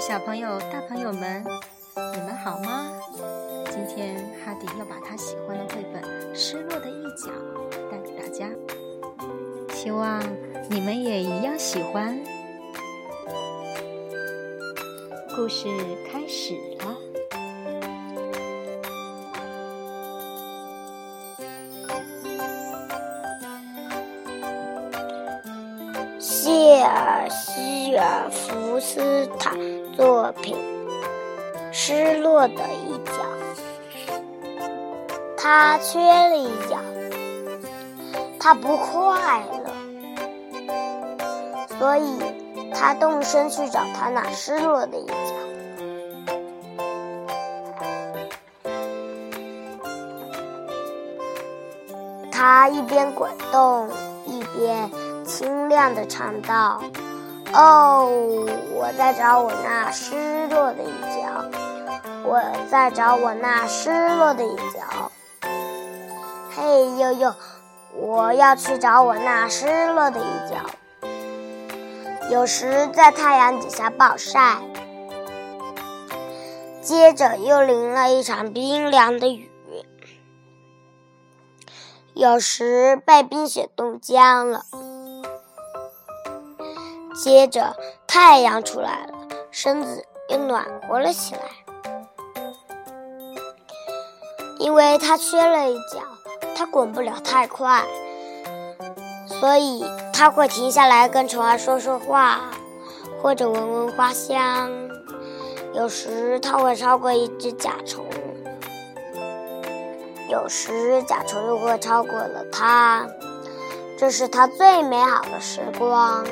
小朋友、大朋友们，你们好吗？今天哈迪要把他喜欢的绘本《失落的一角》带给大家，希望你们也一样喜欢。故事开始了。谢尔希尔福斯塔作品《失落的一角》。他缺了一角，他不快乐，所以他动身去找他那失落的一角。他一边滚动，一边。清亮的唱道：“哦，我在找我那失落的一角，我在找我那失落的一角。嘿呦呦，我要去找我那失落的一角。有时在太阳底下暴晒，接着又淋了一场冰凉的雨。有时被冰雪冻僵了。”接着，太阳出来了，身子又暖和了起来。因为它缺了一角，它滚不了太快，所以它会停下来跟虫儿说说话，或者闻闻花香。有时它会超过一只甲虫，有时甲虫又会超过了它。这是它最美好的时光。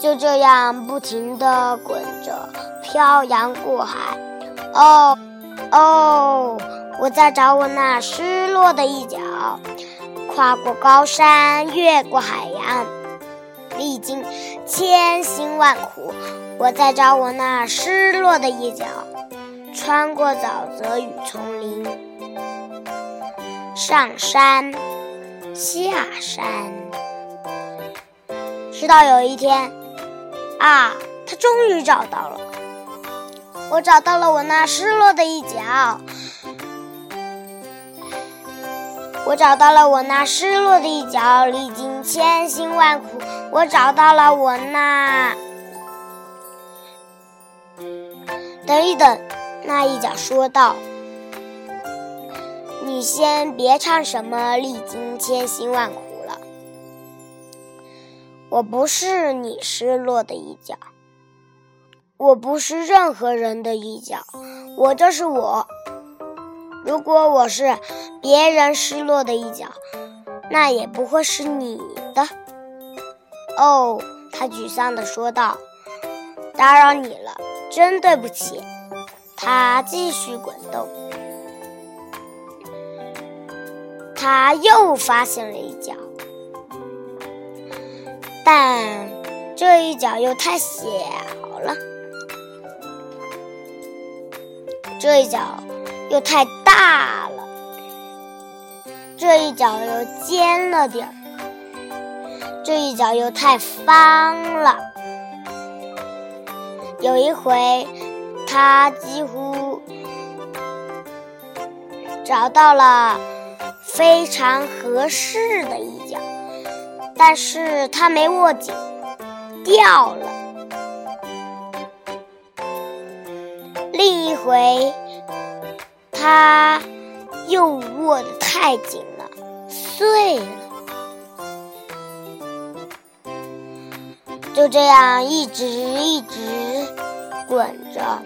就这样不停地滚着，漂洋过海。哦，哦，我在找我那失落的一角。跨过高山，越过海洋，历经千辛万苦，我在找我那失落的一角。穿过沼泽与丛林，上山，下山，直到有一天。啊，他终于找到了！我找到了我那失落的一角。我找到了我那失落的一角，历经千辛万苦，我找到了我那……等一等，那一角说道：“你先别唱什么历经千辛万苦。”我不是你失落的一角，我不是任何人的一角，我就是我。如果我是别人失落的一角，那也不会是你的。哦，他沮丧地说道：“打扰你了，真对不起。”他继续滚动，他又发现了一角。但这一角又太小了，这一角又太大了，这一角又尖了点儿，这一角又太方了。有一回，他几乎找到了非常合适的一角。但是他没握紧，掉了。另一回，他又握得太紧了，碎了。就这样一直一直滚着，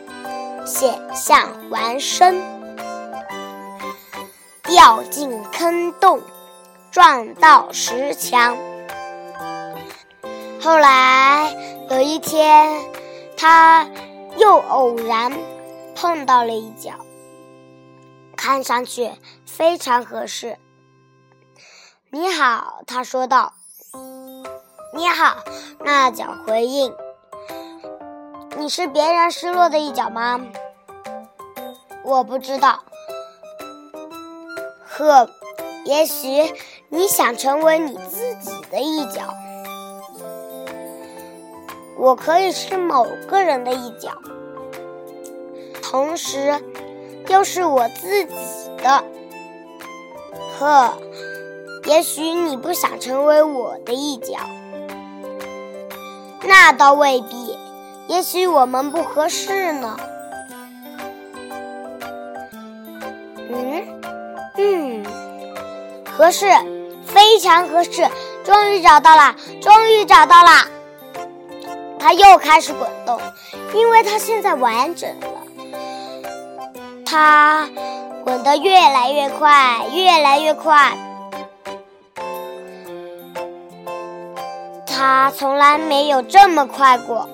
险象环生，掉进坑洞，撞到石墙。后来有一天，他又偶然碰到了一角，看上去非常合适。你好，他说道。你好，那角回应。你是别人失落的一角吗？我不知道。呵，也许你想成为你自己的一角。我可以是某个人的一角，同时又是我自己的。呵也许你不想成为我的一角，那倒未必。也许我们不合适呢。嗯嗯，合适，非常合适。终于找到了，终于找到了。它又开始滚动，因为它现在完整了。它滚得越来越快，越来越快。它从来没有这么快过，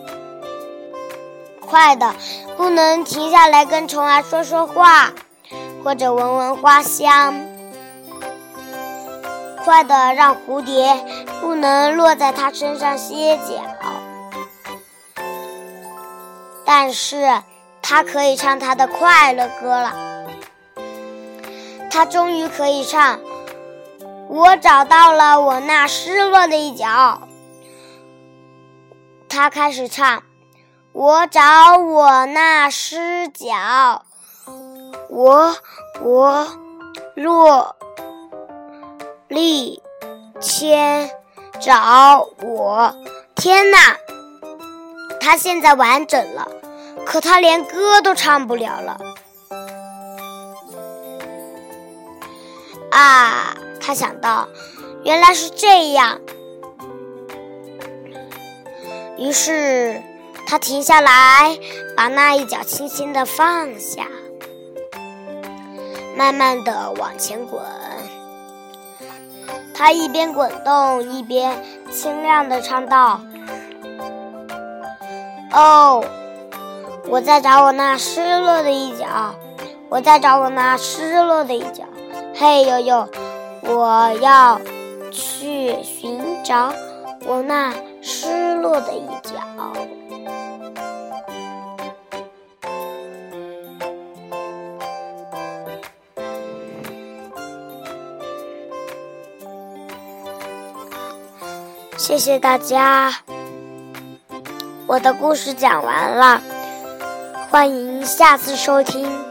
快的不能停下来跟虫儿说说话，或者闻闻花香，快的让蝴蝶不能落在它身上歇脚。但是，他可以唱他的快乐歌了。他终于可以唱：“我找到了我那失落的一角。”他开始唱：“我找我那失角，我我落力千找我。”天哪！他现在完整了。可他连歌都唱不了了啊！他想到，原来是这样。于是他停下来，把那一脚轻轻的放下，慢慢的往前滚。他一边滚动，一边清亮的唱道：“哦。”我在找我那失落的一角，我在找我那失落的一角。嘿呦呦，我要去寻找我那失落的一角。谢谢大家，我的故事讲完了。欢迎下次收听。